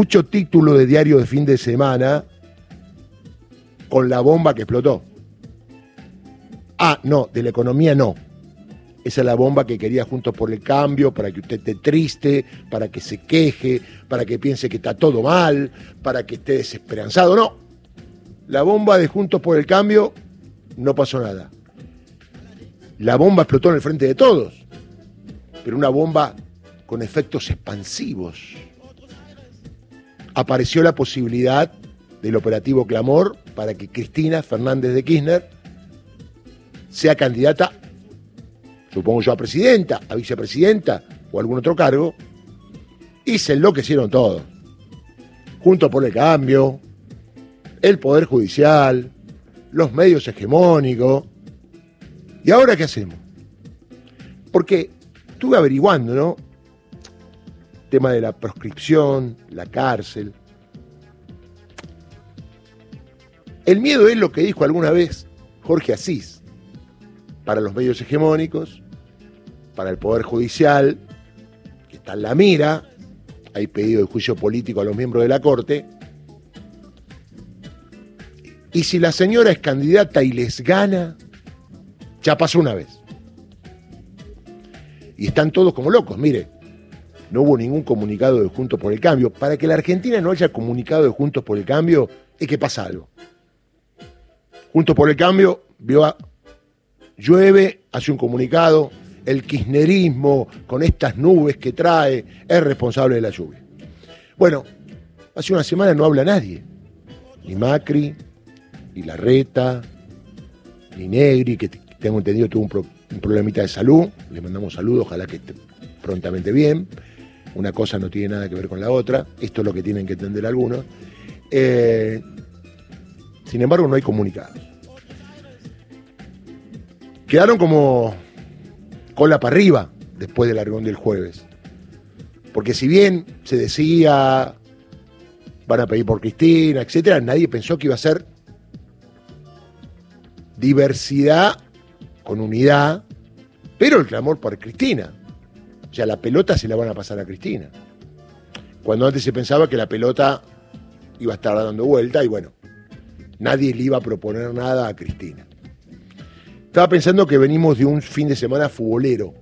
mucho título de diario de fin de semana con la bomba que explotó. Ah, no, de la economía no. Esa es la bomba que quería Juntos por el Cambio, para que usted esté triste, para que se queje, para que piense que está todo mal, para que esté desesperanzado. No. La bomba de Juntos por el Cambio no pasó nada. La bomba explotó en el frente de todos, pero una bomba con efectos expansivos. Apareció la posibilidad del operativo Clamor para que Cristina Fernández de Kirchner sea candidata supongo yo a presidenta, a vicepresidenta o algún otro cargo, y se enloquecieron todos. Junto por el cambio, el Poder Judicial, los medios hegemónicos. ¿Y ahora qué hacemos? Porque estuve averiguando, ¿no? Tema de la proscripción, la cárcel. El miedo es lo que dijo alguna vez Jorge Asís para los medios hegemónicos, para el Poder Judicial, que está en la mira, hay pedido de juicio político a los miembros de la Corte, y si la señora es candidata y les gana, ya pasó una vez. Y están todos como locos, mire, no hubo ningún comunicado de Juntos por el Cambio. Para que la Argentina no haya comunicado de Juntos por el Cambio, es que pasa algo. Juntos por el Cambio vio a llueve, hace un comunicado, el kirchnerismo con estas nubes que trae es responsable de la lluvia. Bueno, hace una semana no habla nadie, ni Macri, ni Larreta, ni Negri, que tengo entendido tuvo un, problemita de salud, le mandamos saludos, ojalá que esté prontamente bien. Una cosa no tiene nada que ver con la otra, esto es lo que tienen que entender algunos. Eh, sin embargo, no hay comunicados quedaron como cola para arriba después de la reunión del jueves. Porque si bien se decía, van a pedir por Cristina, etcétera, nadie pensó que iba a ser diversidad con unidad, pero el clamor por Cristina. O sea, la pelota se la van a pasar a Cristina. Cuando antes se pensaba que la pelota iba a estar dando vuelta y bueno, nadie le iba a proponer nada a Cristina. Estaba pensando que venimos de un fin de semana futbolero.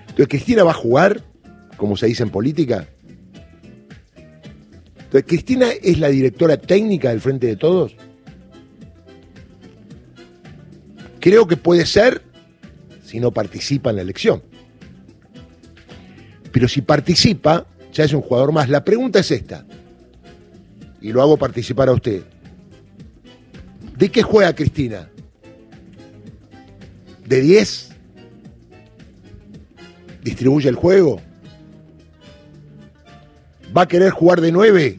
Entonces, ¿Cristina va a jugar, como se dice en política? Entonces, ¿Cristina es la directora técnica del Frente de Todos? Creo que puede ser si no participa en la elección. Pero si participa, ya es un jugador más. La pregunta es esta, y lo hago participar a usted. ¿De qué juega Cristina? ¿De 10? ¿Distribuye el juego? ¿Va a querer jugar de 9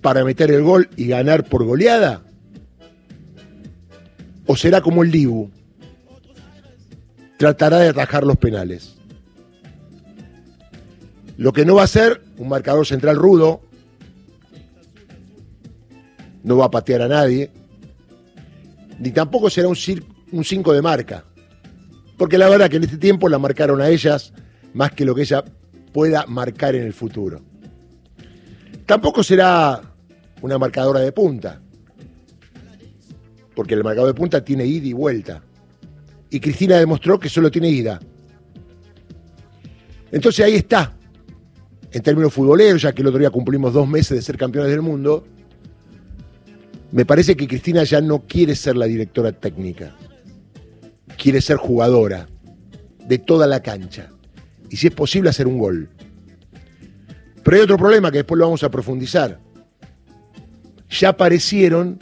para meter el gol y ganar por goleada? ¿O será como el Dibu? Tratará de atajar los penales. Lo que no va a ser un marcador central rudo, no va a patear a nadie, ni tampoco será un, un 5 de marca. Porque la verdad que en este tiempo la marcaron a ellas más que lo que ella pueda marcar en el futuro. Tampoco será una marcadora de punta. Porque el marcador de punta tiene ida y vuelta. Y Cristina demostró que solo tiene ida. Entonces ahí está. En términos futboleros, ya que el otro día cumplimos dos meses de ser campeones del mundo, me parece que Cristina ya no quiere ser la directora técnica. Quiere ser jugadora de toda la cancha. Y si es posible hacer un gol. Pero hay otro problema que después lo vamos a profundizar. Ya aparecieron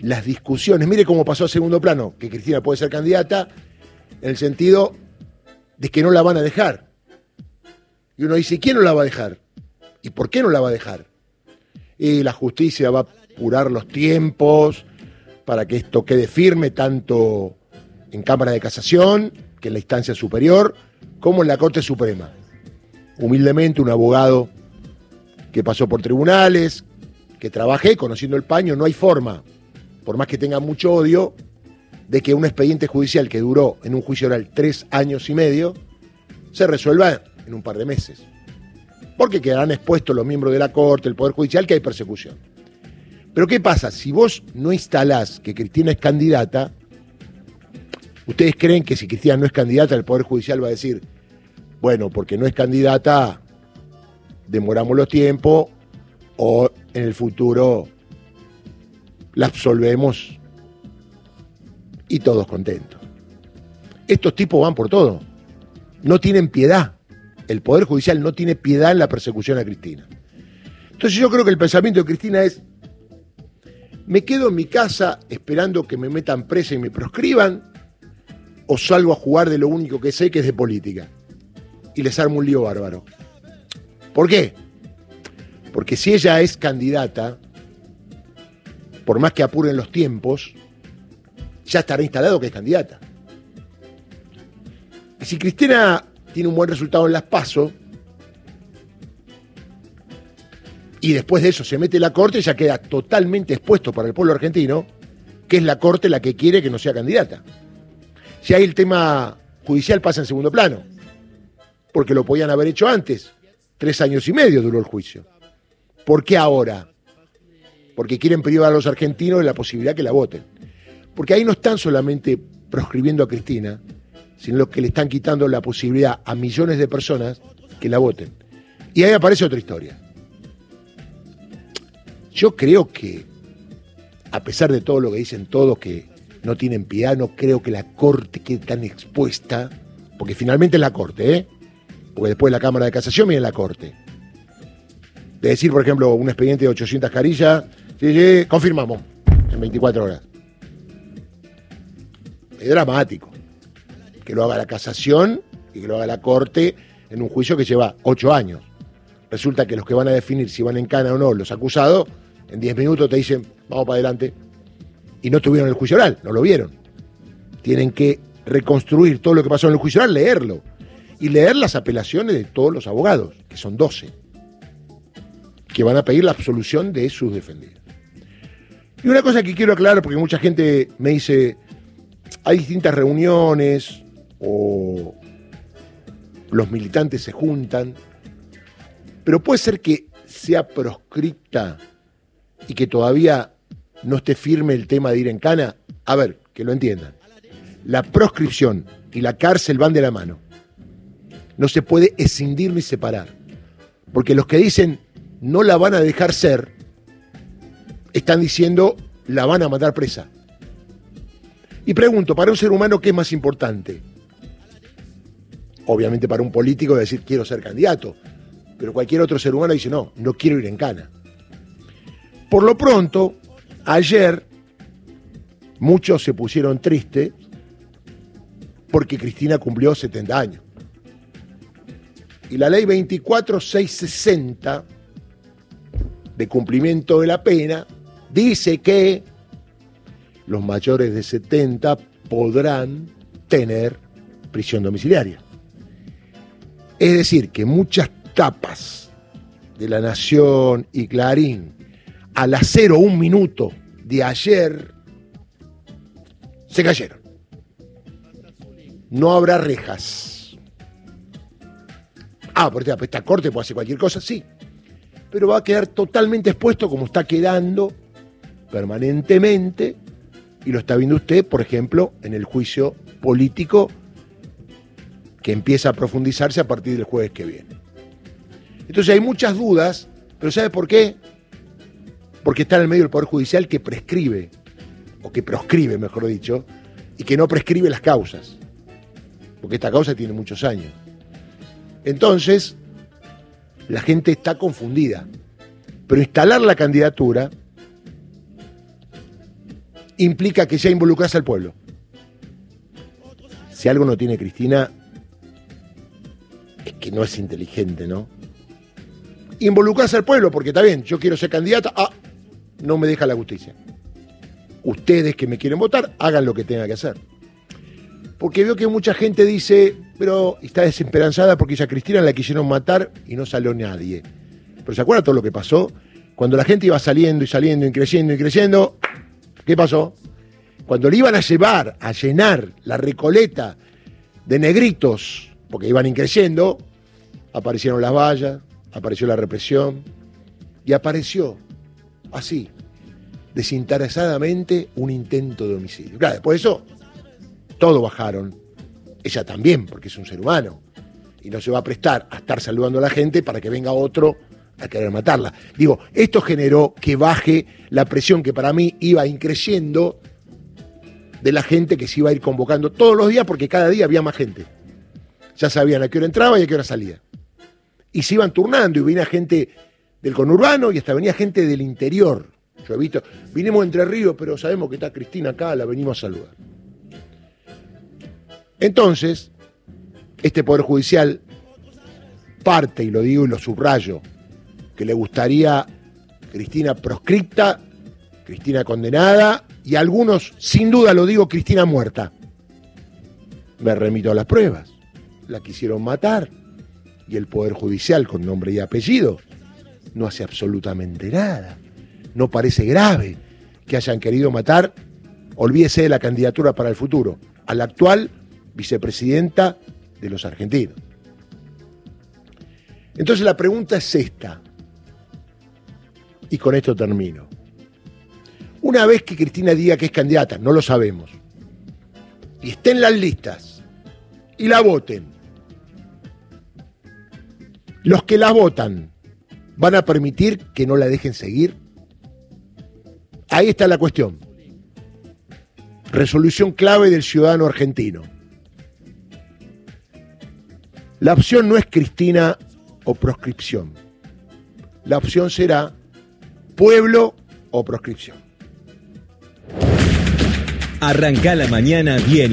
las discusiones. Mire cómo pasó a segundo plano, que Cristina puede ser candidata, en el sentido de que no la van a dejar. Y uno dice, ¿quién no la va a dejar? ¿Y por qué no la va a dejar? Y la justicia va apurar los tiempos para que esto quede firme tanto en Cámara de Casación, que en la instancia superior, como en la Corte Suprema. Humildemente un abogado que pasó por tribunales, que trabajé conociendo el paño, no hay forma, por más que tenga mucho odio, de que un expediente judicial que duró en un juicio oral tres años y medio se resuelva en un par de meses. porque quedarán expuestos los miembros de la Corte, el Poder Judicial, que hay persecución. Pero ¿qué pasa? Si vos no instalás que Cristina es candidata, ¿ustedes creen que si Cristina no es candidata, el Poder Judicial va a decir, bueno, porque no es candidata, demoramos los tiempos o en el futuro la absolvemos y todos contentos? Estos tipos van por todo. No tienen piedad. El Poder Judicial no tiene piedad en la persecución a Cristina. Entonces yo creo que el pensamiento de Cristina es, ¿me quedo en mi casa esperando que me metan presa y me proscriban? ¿O salgo a jugar de lo único que sé, que es de política? Y les armo un lío bárbaro. ¿Por qué? Porque si ella es candidata, por más que apuren los tiempos, ya estará instalado que es candidata. Y si Cristina tiene un buen resultado en las PASO, y después de eso se mete la Corte, ya queda totalmente expuesto para el pueblo argentino, que es la Corte la que quiere que no sea candidata. Si ahí el tema judicial pasa en segundo plano, porque lo podían haber hecho antes, tres años y medio duró el juicio. ¿Por qué ahora? Porque quieren privar a los argentinos de la posibilidad que la voten. Porque ahí no están solamente proscribiendo a Cristina, sino que le están quitando la posibilidad a millones de personas que la voten. Y ahí aparece otra historia. Yo creo que, a pesar de todo lo que dicen todos, que no tienen piedad, no creo que la Corte quede tan expuesta, porque finalmente es la Corte, ¿eh? Porque después la Cámara de Casación viene la Corte. De decir, por ejemplo, un expediente de 800 carillas, sí, sí, confirmamos, en 24 horas. Es dramático que lo haga la casación y que lo haga la Corte en un juicio que lleva ocho años. Resulta que los que van a definir si van en cana o no los acusados, en diez minutos te dicen, vamos para adelante, y no tuvieron el juicio oral, no lo vieron. Tienen que reconstruir todo lo que pasó en el juicio oral, leerlo, y leer las apelaciones de todos los abogados, que son 12, que van a pedir la absolución de sus defendidos. Y una cosa que quiero aclarar, porque mucha gente me dice, hay distintas reuniones, o los militantes se juntan, pero puede ser que sea proscripta y que todavía no esté firme el tema de ir en cana. A ver, que lo entiendan. La proscripción y la cárcel van de la mano. No se puede escindir ni separar. Porque los que dicen no la van a dejar ser, están diciendo la van a matar presa. Y pregunto, para un ser humano, ¿qué es más importante? obviamente para un político decir quiero ser candidato, pero cualquier otro ser humano dice no, no quiero ir en cana. Por lo pronto, ayer muchos se pusieron tristes porque Cristina cumplió 70 años. Y la ley 24660 de cumplimiento de la pena dice que los mayores de 70 podrán tener prisión domiciliaria. Es decir, que muchas tapas de La Nación y Clarín a las 0 un minuto de ayer se cayeron. No habrá rejas. Ah, porque esta corte puede hacer cualquier cosa, sí. Pero va a quedar totalmente expuesto como está quedando permanentemente, y lo está viendo usted, por ejemplo, en el juicio político que empieza a profundizarse a partir del jueves que viene. Entonces hay muchas dudas, pero ¿sabe por qué? Porque está en el medio del Poder Judicial que prescribe, o que proscribe, mejor dicho, y que no prescribe las causas, porque esta causa tiene muchos años. Entonces, la gente está confundida, pero instalar la candidatura implica que ya involucrase al pueblo. Si algo no tiene Cristina, es que no es inteligente, ¿no? Involucrarse al pueblo, porque está bien, yo quiero ser candidata, ah, no me deja la justicia. Ustedes que me quieren votar, hagan lo que tengan que hacer. Porque veo que mucha gente dice, pero está desesperanzada porque a Cristina la quisieron matar y no salió nadie. Pero ¿se acuerda todo lo que pasó? Cuando la gente iba saliendo y saliendo y creciendo y creciendo, ¿qué pasó? Cuando le iban a llevar a llenar la recoleta de negritos porque iban increciendo, aparecieron las vallas, apareció la represión y apareció así, desinteresadamente, un intento de homicidio. Claro, de eso, todos bajaron. Ella también, porque es un ser humano. Y no se va a prestar a estar saludando a la gente para que venga otro a querer matarla. Digo, esto generó que baje la presión que para mí iba increciendo de la gente que se iba a ir convocando todos los días porque cada día había más gente. Ya sabían a qué hora entraba y a qué hora salía. Y se iban turnando y venía gente del conurbano y hasta venía gente del interior. Yo he visto, vinimos Entre Ríos, pero sabemos que está Cristina acá, la venimos a saludar. Entonces, este Poder Judicial parte, y lo digo y lo subrayo, que le gustaría Cristina proscripta, Cristina condenada, y algunos, sin duda lo digo, Cristina muerta. Me remito a las pruebas. La quisieron matar, y el Poder Judicial, con nombre y apellido, no hace absolutamente nada. No parece grave que hayan querido matar, olvídese de la candidatura para el futuro, a la actual vicepresidenta de los argentinos. Entonces la pregunta es esta, y con esto termino. Una vez que Cristina diga que es candidata, no lo sabemos, y esté en las listas, y la voten, los que la votan van a permitir que no la dejen seguir. Ahí está la cuestión. Resolución clave del ciudadano argentino. La opción no es Cristina o proscripción. La opción será pueblo o proscripción. Arranca la mañana bien